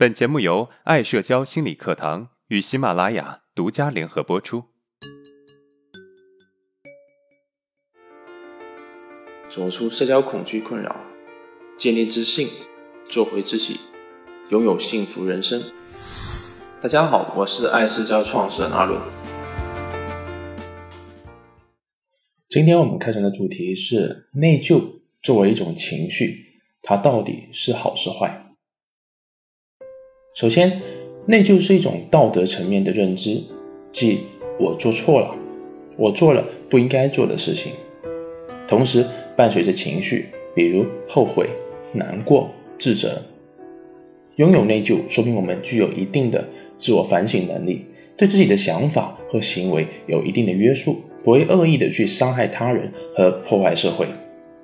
本节目由爱社交心理课堂与喜马拉雅独家联合播出。走出社交恐惧困扰，建立自信，做回自己，拥有幸福人生。大家好，我是爱社交创始人阿伦。今天我们开场的主题是内疚作为一种情绪，它到底是好是坏？首先，内疚是一种道德层面的认知，即我做错了，我做了不应该做的事情，同时伴随着情绪，比如后悔、难过、自责。拥有内疚，说明我们具有一定的自我反省能力，对自己的想法和行为有一定的约束。不会恶意的去伤害他人和破坏社会，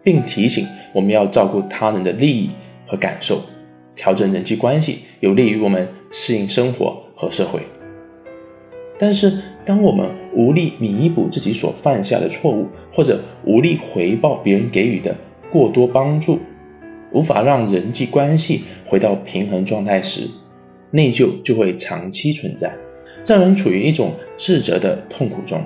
并提醒我们要照顾他人的利益和感受，调整人际关系，有利于我们适应生活和社会。但是，当我们无力弥补自己所犯下的错误，或者无力回报别人给予的过多帮助，无法让人际关系回到平衡状态时，内疚就会长期存在，让人处于一种自责的痛苦中。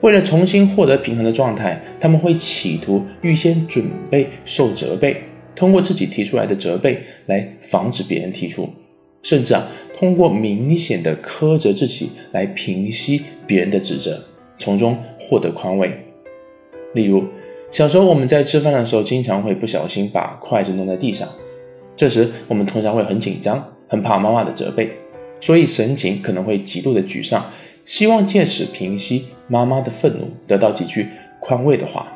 为了重新获得平衡的状态，他们会企图预先准备受责备，通过自己提出来的责备来防止别人提出，甚至啊，通过明显的苛责自己来平息别人的指责，从中获得宽慰。例如，小时候我们在吃饭的时候，经常会不小心把筷子弄在地上，这时我们通常会很紧张，很怕妈妈的责备，所以神情可能会极度的沮丧。希望借此平息妈妈的愤怒，得到几句宽慰的话，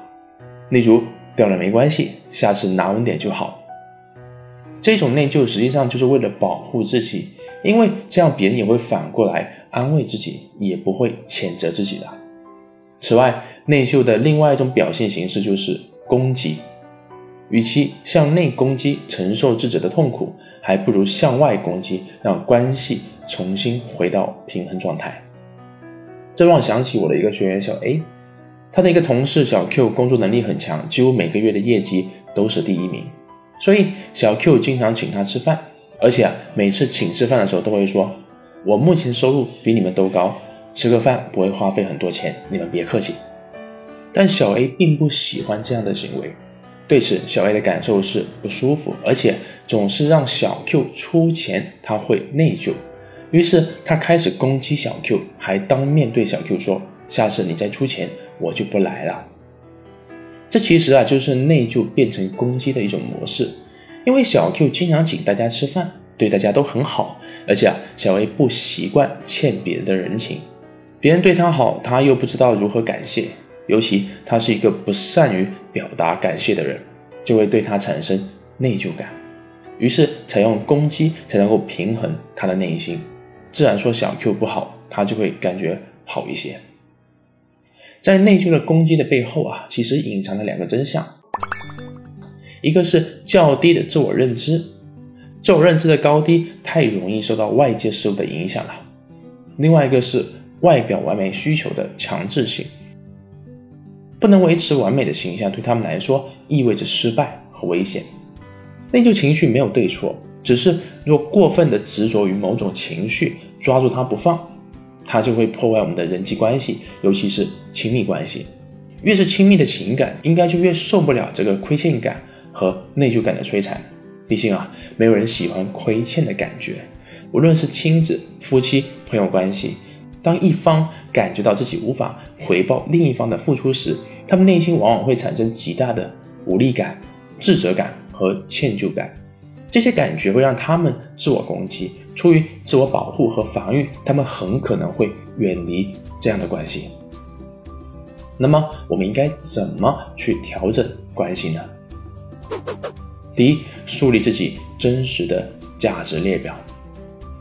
例如“掉了没关系，下次拿稳点就好”。这种内疚实际上就是为了保护自己，因为这样别人也会反过来安慰自己，也不会谴责自己的。此外，内疚的另外一种表现形式就是攻击。与其向内攻击，承受自己的痛苦，还不如向外攻击，让关系重新回到平衡状态。这让我想起我的一个学员小 A，他的一个同事小 Q 工作能力很强，几乎每个月的业绩都是第一名，所以小 Q 经常请他吃饭，而且啊每次请吃饭的时候都会说：“我目前收入比你们都高，吃个饭不会花费很多钱，你们别客气。”但小 A 并不喜欢这样的行为，对此小 A 的感受是不舒服，而且总是让小 Q 出钱，他会内疚。于是他开始攻击小 Q，还当面对小 Q 说：“下次你再出钱，我就不来了。”这其实啊，就是内疚变成攻击的一种模式。因为小 Q 经常请大家吃饭，对大家都很好，而且啊，小 A 不习惯欠别人的人情，别人对他好，他又不知道如何感谢，尤其他是一个不善于表达感谢的人，就会对他产生内疚感，于是采用攻击才能够平衡他的内心。自然说小 Q 不好，他就会感觉好一些。在内疚的攻击的背后啊，其实隐藏了两个真相：一个是较低的自我认知，自我认知的高低太容易受到外界事物的影响了；另外一个是外表完美需求的强制性，不能维持完美的形象，对他们来说意味着失败和危险。内疚情绪没有对错。只是，若过分的执着于某种情绪，抓住它不放，它就会破坏我们的人际关系，尤其是亲密关系。越是亲密的情感，应该就越受不了这个亏欠感和内疚感的摧残。毕竟啊，没有人喜欢亏欠的感觉。无论是亲子、夫妻、朋友关系，当一方感觉到自己无法回报另一方的付出时，他们内心往往会产生极大的无力感、自责感和歉疚感。这些感觉会让他们自我攻击，出于自我保护和防御，他们很可能会远离这样的关系。那么，我们应该怎么去调整关系呢？第一，树立自己真实的价值列表。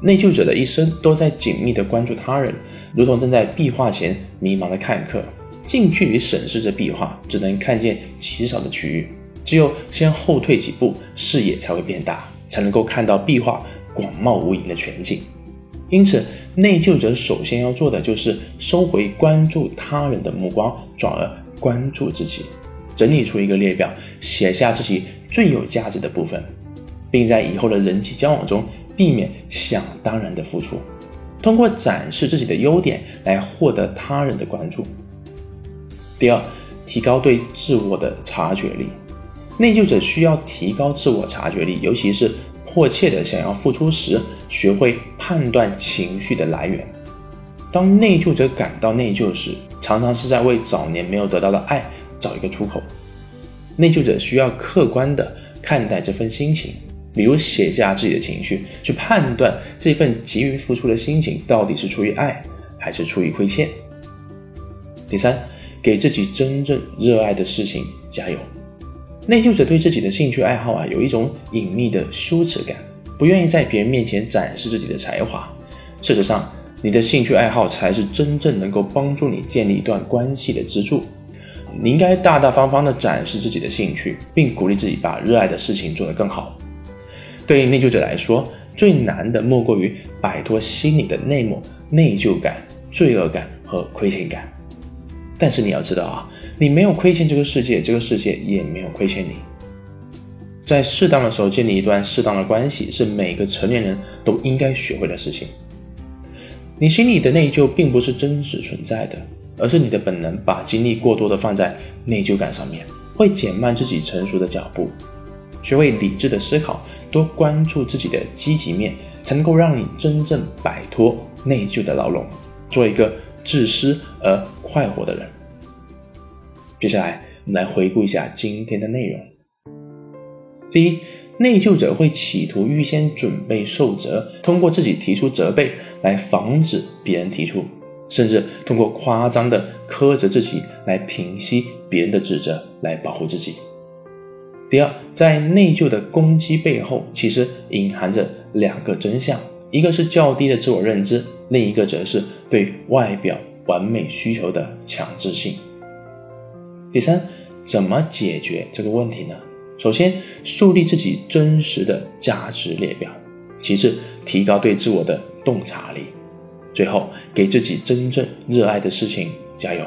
内疚者的一生都在紧密地关注他人，如同正在壁画前迷茫的看客，近距离审视着壁画，只能看见极少的区域。只有先后退几步，视野才会变大，才能够看到壁画广袤无垠的全景。因此，内疚者首先要做的就是收回关注他人的目光，转而关注自己，整理出一个列表，写下自己最有价值的部分。并在以后的人际交往中避免想当然的付出，通过展示自己的优点来获得他人的关注。第二，提高对自我的察觉力。内疚者需要提高自我察觉力，尤其是迫切的想要付出时，学会判断情绪的来源。当内疚者感到内疚时，常常是在为早年没有得到的爱找一个出口。内疚者需要客观的看待这份心情，比如写下自己的情绪，去判断这份急于付出的心情到底是出于爱还是出于亏欠。第三，给自己真正热爱的事情加油。内疚者对自己的兴趣爱好啊有一种隐秘的羞耻感，不愿意在别人面前展示自己的才华。事实上，你的兴趣爱好才是真正能够帮助你建立一段关系的支柱。你应该大大方方地展示自己的兴趣，并鼓励自己把热爱的事情做得更好。对于内疚者来说，最难的莫过于摆脱心里的内幕、内疚感、罪恶感和亏欠感。但是你要知道啊，你没有亏欠这个世界，这个世界也没有亏欠你。在适当的时候建立一段适当的关系，是每个成年人都应该学会的事情。你心里的内疚并不是真实存在的，而是你的本能把精力过多的放在内疚感上面，会减慢自己成熟的脚步。学会理智的思考，多关注自己的积极面，才能够让你真正摆脱内疚的牢笼，做一个自私而快活的人。接下来，我们来回顾一下今天的内容。第一。内疚者会企图预先准备受责，通过自己提出责备来防止别人提出，甚至通过夸张的苛责自己来平息别人的指责，来保护自己。第二，在内疚的攻击背后，其实隐含着两个真相：一个是较低的自我认知，另一个则是对外表完美需求的强制性。第三，怎么解决这个问题呢？首先，树立自己真实的价值列表；其次，提高对自我的洞察力；最后，给自己真正热爱的事情加油。